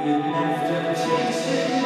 It never takes.